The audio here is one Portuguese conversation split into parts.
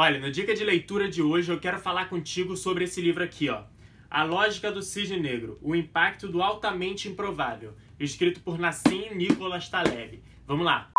Olha, no dica de leitura de hoje eu quero falar contigo sobre esse livro aqui, ó. A Lógica do Cisne Negro, o impacto do altamente improvável, escrito por Nassim Nicholas Taleb. Vamos lá.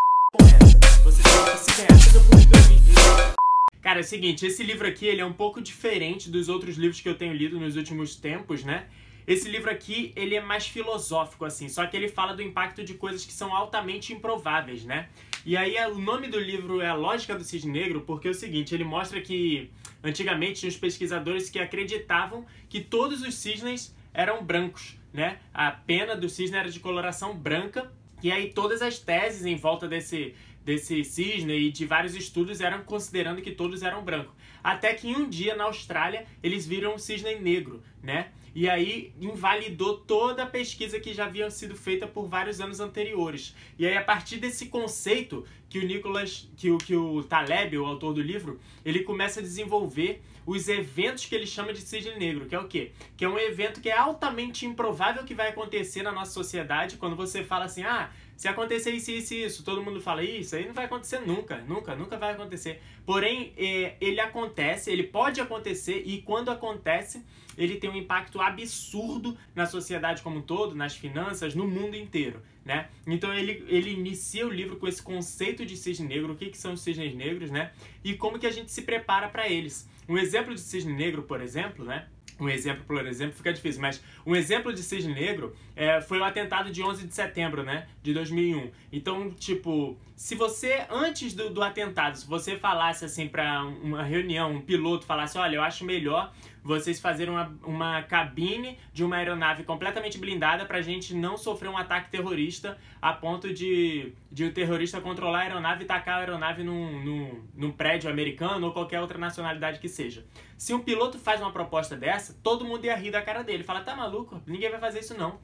Cara, é o seguinte, esse livro aqui ele é um pouco diferente dos outros livros que eu tenho lido nos últimos tempos, né? Esse livro aqui, ele é mais filosófico, assim, só que ele fala do impacto de coisas que são altamente improváveis, né? E aí o nome do livro é A Lógica do Cisne Negro, porque é o seguinte, ele mostra que antigamente tinha os pesquisadores que acreditavam que todos os cisnes eram brancos, né? A pena do cisne era de coloração branca, e aí todas as teses em volta desse desse cisne e de vários estudos eram considerando que todos eram brancos. Até que um dia na Austrália eles viram um cisne negro, né? E aí invalidou toda a pesquisa que já havia sido feita por vários anos anteriores. E aí a partir desse conceito que o Nicolas, que o, que o Taleb, o autor do livro, ele começa a desenvolver os eventos que ele chama de cisne negro, que é o quê? Que é um evento que é altamente improvável que vai acontecer na nossa sociedade quando você fala assim, ah, se acontecer isso, isso isso, todo mundo fala isso, aí não vai acontecer nunca, nunca, nunca vai acontecer. Porém, é, ele acontece, ele pode acontecer e quando acontece, ele tem um impacto absurdo na sociedade como um todo, nas finanças, no mundo inteiro, né? Então ele, ele inicia o livro com esse conceito de cisne negro, o que, que são os cisnes negros, né? E como que a gente se prepara para eles. Um exemplo de cisne negro, por exemplo, né? um exemplo, por exemplo, fica difícil, mas um exemplo de cisne negro é, foi o atentado de 11 de setembro, né, de 2001. Então, tipo, se você, antes do, do atentado, se você falasse assim para uma reunião, um piloto falasse, olha, eu acho melhor vocês fazerem uma, uma cabine de uma aeronave completamente blindada para a gente não sofrer um ataque terrorista a ponto de, de o terrorista controlar a aeronave e tacar a aeronave num, num, num prédio americano ou qualquer outra nacionalidade que seja. Se um piloto faz uma proposta dessa, todo mundo ia rir da cara dele. Fala, tá maluco? Ninguém vai fazer isso não.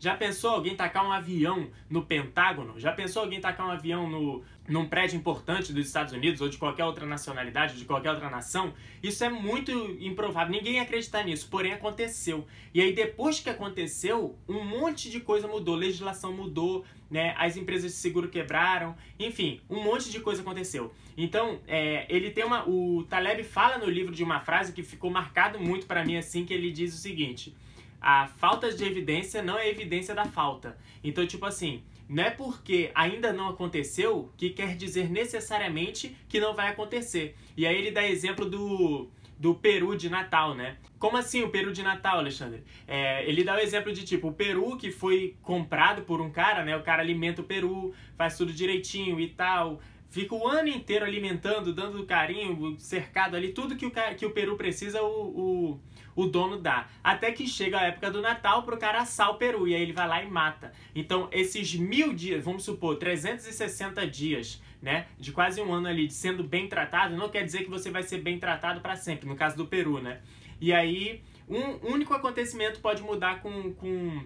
Já pensou alguém tacar um avião no Pentágono? Já pensou alguém tacar um avião no, num prédio importante dos Estados Unidos ou de qualquer outra nacionalidade, de qualquer outra nação? Isso é muito improvável. Ninguém ia acreditar nisso, porém aconteceu. E aí depois que aconteceu, um monte de coisa mudou, legislação mudou, né? As empresas de seguro quebraram, enfim, um monte de coisa aconteceu. Então, é, ele tem uma, o Taleb fala no livro de uma frase que ficou marcado muito para mim assim, que ele diz o seguinte: a falta de evidência não é evidência da falta. Então, tipo assim, não é porque ainda não aconteceu que quer dizer necessariamente que não vai acontecer. E aí ele dá exemplo do, do peru de Natal, né? Como assim o peru de Natal, Alexandre? É, ele dá o exemplo de tipo, o peru que foi comprado por um cara, né? O cara alimenta o peru, faz tudo direitinho e tal fica o ano inteiro alimentando, dando carinho, cercado ali, tudo que o, que o peru precisa, o, o, o dono dá. Até que chega a época do Natal pro cara assar o peru, e aí ele vai lá e mata. Então, esses mil dias, vamos supor, 360 dias, né, de quase um ano ali, sendo bem tratado, não quer dizer que você vai ser bem tratado para sempre, no caso do peru, né? E aí, um único acontecimento pode mudar com, com,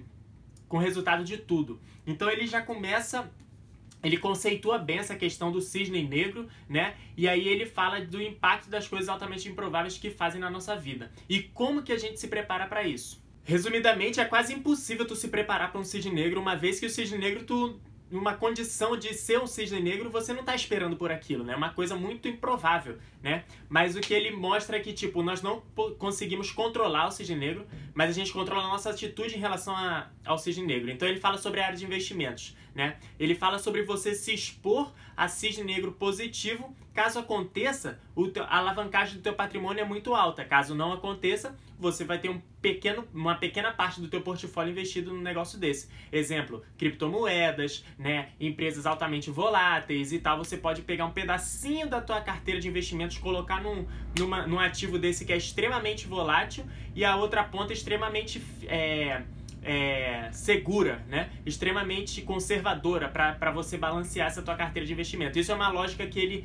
com o resultado de tudo. Então, ele já começa ele conceitua bem essa questão do cisne negro, né? E aí ele fala do impacto das coisas altamente improváveis que fazem na nossa vida. E como que a gente se prepara para isso? Resumidamente, é quase impossível tu se preparar para um cisne negro, uma vez que o cisne negro tu numa condição de ser um cisne negro, você não está esperando por aquilo, né? É uma coisa muito improvável, né? Mas o que ele mostra é que, tipo, nós não conseguimos controlar o cisne negro, mas a gente controla a nossa atitude em relação a, ao cisne negro. Então ele fala sobre a área de investimentos, né? Ele fala sobre você se expor a cisne negro positivo. Caso aconteça, a alavancagem do teu patrimônio é muito alta. Caso não aconteça, você vai ter um pequeno, uma pequena parte do teu portfólio investido num negócio desse. Exemplo, criptomoedas, né, empresas altamente voláteis e tal. Você pode pegar um pedacinho da tua carteira de investimentos, colocar num, numa, num ativo desse que é extremamente volátil e a outra ponta extremamente é, é, segura, né? extremamente conservadora para você balancear essa tua carteira de investimento. Isso é uma lógica que ele,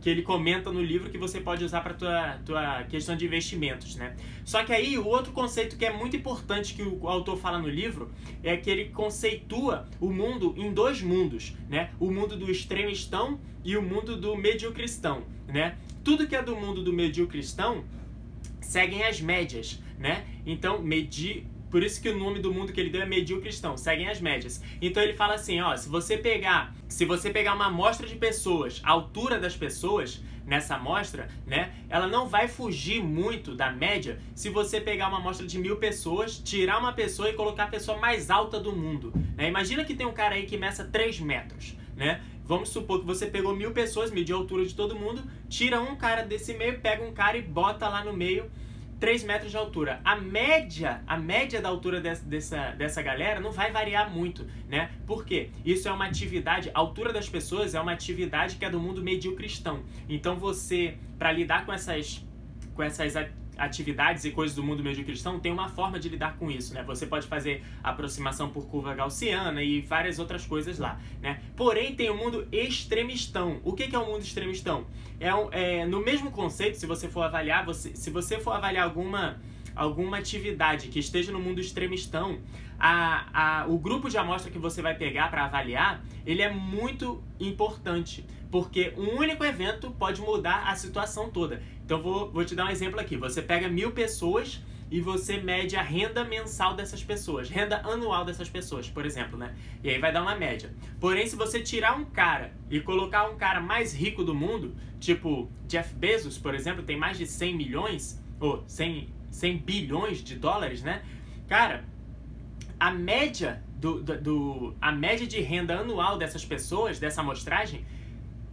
que ele comenta no livro que você pode usar para tua, tua questão de investimentos. Né? Só que aí o outro conceito que é muito importante que o autor fala no livro é que ele conceitua o mundo em dois mundos, né? o mundo do extremistão e o mundo do mediocristão. Né? Tudo que é do mundo do mediocristão seguem as médias, né? Então, medi por isso que o nome do mundo que ele deu é medíocre cristão, seguem as médias. Então ele fala assim, ó, se você pegar, se você pegar uma amostra de pessoas, a altura das pessoas nessa amostra, né, ela não vai fugir muito da média se você pegar uma amostra de mil pessoas, tirar uma pessoa e colocar a pessoa mais alta do mundo. Né? Imagina que tem um cara aí que meça 3 metros, né? Vamos supor que você pegou mil pessoas, mediu a altura de todo mundo, tira um cara desse meio, pega um cara e bota lá no meio 3 metros de altura. A média, a média da altura dessa, dessa, dessa galera não vai variar muito, né? Por quê? Isso é uma atividade, a altura das pessoas é uma atividade que é do mundo medio cristão. Então você, para lidar com essas, com essas atividades e coisas do mundo medio cristão, tem uma forma de lidar com isso, né? Você pode fazer aproximação por curva gaussiana e várias outras coisas lá, né? Porém, tem o mundo extremistão. O que é o mundo extremistão? É, um, é no mesmo conceito, se você for avaliar, você, se você for avaliar alguma alguma atividade que esteja no mundo extremistão, a, a, o grupo de amostra que você vai pegar para avaliar, ele é muito importante, porque um único evento pode mudar a situação toda. Então vou, vou te dar um exemplo aqui. Você pega mil pessoas e você mede a renda mensal dessas pessoas, renda anual dessas pessoas, por exemplo, né? E aí vai dar uma média. Porém, se você tirar um cara e colocar um cara mais rico do mundo, tipo Jeff Bezos, por exemplo, tem mais de 100 milhões, ou 100, 100 bilhões de dólares, né? Cara, a média do, do, do, a média de renda anual dessas pessoas, dessa amostragem,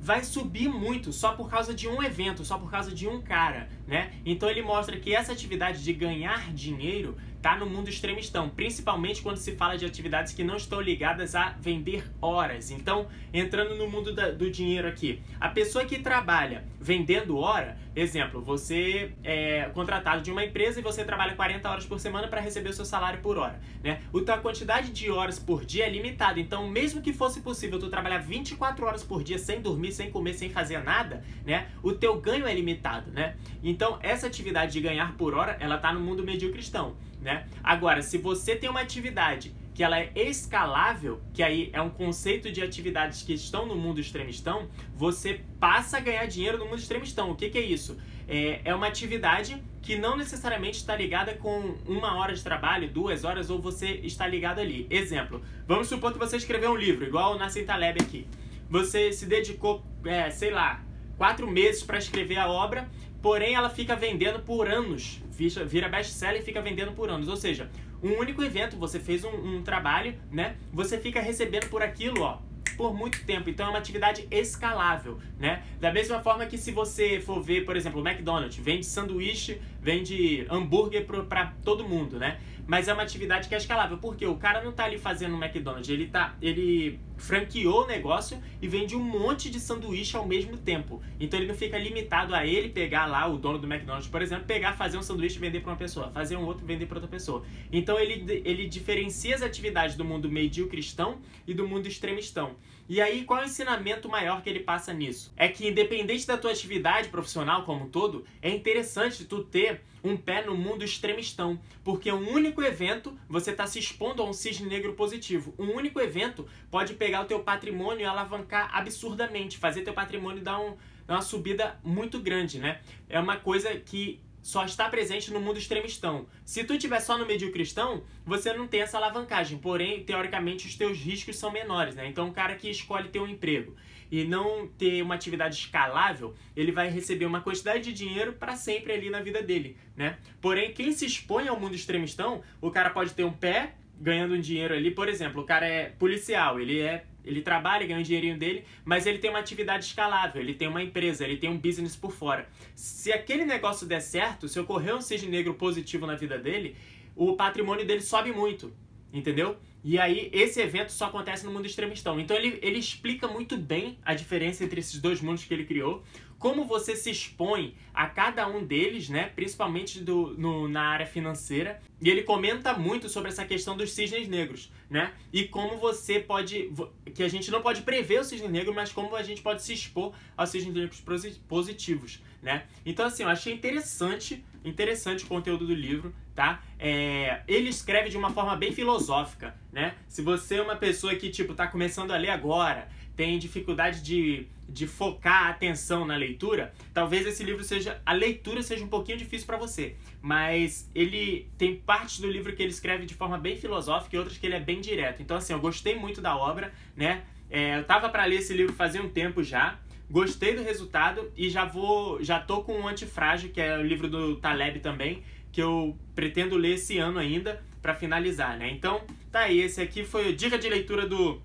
vai subir muito só por causa de um evento, só por causa de um cara, né? Então ele mostra que essa atividade de ganhar dinheiro tá no mundo extremistão, principalmente quando se fala de atividades que não estão ligadas a vender horas. Então, entrando no mundo da, do dinheiro aqui, a pessoa que trabalha vendendo hora, exemplo, você é contratado de uma empresa e você trabalha 40 horas por semana para receber o seu salário por hora, né? A quantidade de horas por dia é limitada, então mesmo que fosse possível tu trabalhar 24 horas por dia sem dormir, sem comer, sem fazer nada, né? O teu ganho é limitado, né? Então, essa atividade de ganhar por hora, ela tá no mundo medíocre cristão né? Agora, se você tem uma atividade que ela é escalável, que aí é um conceito de atividades que estão no mundo extremistão, você passa a ganhar dinheiro no mundo extremistão. O que, que é isso? É, é uma atividade que não necessariamente está ligada com uma hora de trabalho, duas horas, ou você está ligado ali. Exemplo, vamos supor que você escreveu um livro, igual o Nassim Taleb aqui. Você se dedicou, é, sei lá, quatro meses para escrever a obra Porém, ela fica vendendo por anos. Vira best-seller e fica vendendo por anos. Ou seja, um único evento, você fez um, um trabalho, né? Você fica recebendo por aquilo, ó, por muito tempo. Então é uma atividade escalável, né? Da mesma forma que se você for ver, por exemplo, o McDonald's vende sanduíche, vende hambúrguer para todo mundo, né? Mas é uma atividade que é escalável, porque o cara não tá ali fazendo um McDonald's, ele tá, ele franqueou o negócio e vende um monte de sanduíche ao mesmo tempo. Então ele não fica limitado a ele pegar lá o dono do McDonald's, por exemplo, pegar, fazer um sanduíche e vender para uma pessoa, fazer um outro vender para outra pessoa. Então ele ele diferencia as atividades do mundo meio cristão e do mundo extremistão. E aí, qual é o ensinamento maior que ele passa nisso? É que independente da tua atividade profissional como um todo, é interessante tu ter um pé no mundo extremistão, porque um único evento você está se expondo a um cisne negro positivo. Um único evento pode pegar o teu patrimônio e alavancar absurdamente, fazer teu patrimônio dar, um, dar uma subida muito grande, né? É uma coisa que só está presente no mundo extremistão. Se tu estiver só no meio cristão, você não tem essa alavancagem. Porém, teoricamente, os teus riscos são menores, né? Então, o cara que escolhe ter um emprego e não ter uma atividade escalável, ele vai receber uma quantidade de dinheiro para sempre ali na vida dele, né? Porém, quem se expõe ao mundo extremistão, o cara pode ter um pé ganhando um dinheiro ali, por exemplo, o cara é policial, ele é ele trabalha, ganha o dinheirinho dele, mas ele tem uma atividade escalável, ele tem uma empresa, ele tem um business por fora. Se aquele negócio der certo, se ocorrer um cisne negro positivo na vida dele, o patrimônio dele sobe muito, entendeu? E aí, esse evento só acontece no mundo extremistão. Então, ele, ele explica muito bem a diferença entre esses dois mundos que ele criou como você se expõe a cada um deles, né? Principalmente do, no, na área financeira. E ele comenta muito sobre essa questão dos cisnes negros, né? E como você pode. Que a gente não pode prever o cisne negro, mas como a gente pode se expor aos cisnes negros positivos, né? Então, assim, eu achei interessante, interessante o conteúdo do livro, tá? É, ele escreve de uma forma bem filosófica, né? Se você é uma pessoa que, tipo, tá começando a ler agora, tem dificuldade de, de focar a atenção na leitura, talvez esse livro seja. A leitura seja um pouquinho difícil para você. Mas ele tem partes do livro que ele escreve de forma bem filosófica e outras que ele é bem direto. Então, assim, eu gostei muito da obra, né? É, eu tava para ler esse livro fazia um tempo já. Gostei do resultado e já vou. Já tô com um Antifrágil, que é o livro do Taleb também, que eu pretendo ler esse ano ainda para finalizar, né? Então, tá aí, esse aqui foi o dica de leitura do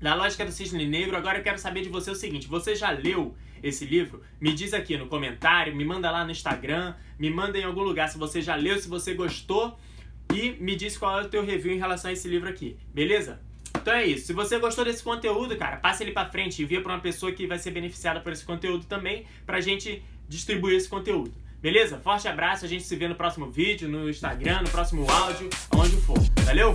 da Lógica do Cisne Negro. Agora eu quero saber de você o seguinte: você já leu esse livro? Me diz aqui no comentário, me manda lá no Instagram, me manda em algum lugar se você já leu, se você gostou e me diz qual é o teu review em relação a esse livro aqui, beleza? Então é isso. Se você gostou desse conteúdo, cara, passe ele para frente envia para uma pessoa que vai ser beneficiada por esse conteúdo também, pra gente distribuir esse conteúdo. Beleza? Forte abraço, a gente se vê no próximo vídeo, no Instagram, no próximo áudio, aonde for. Valeu?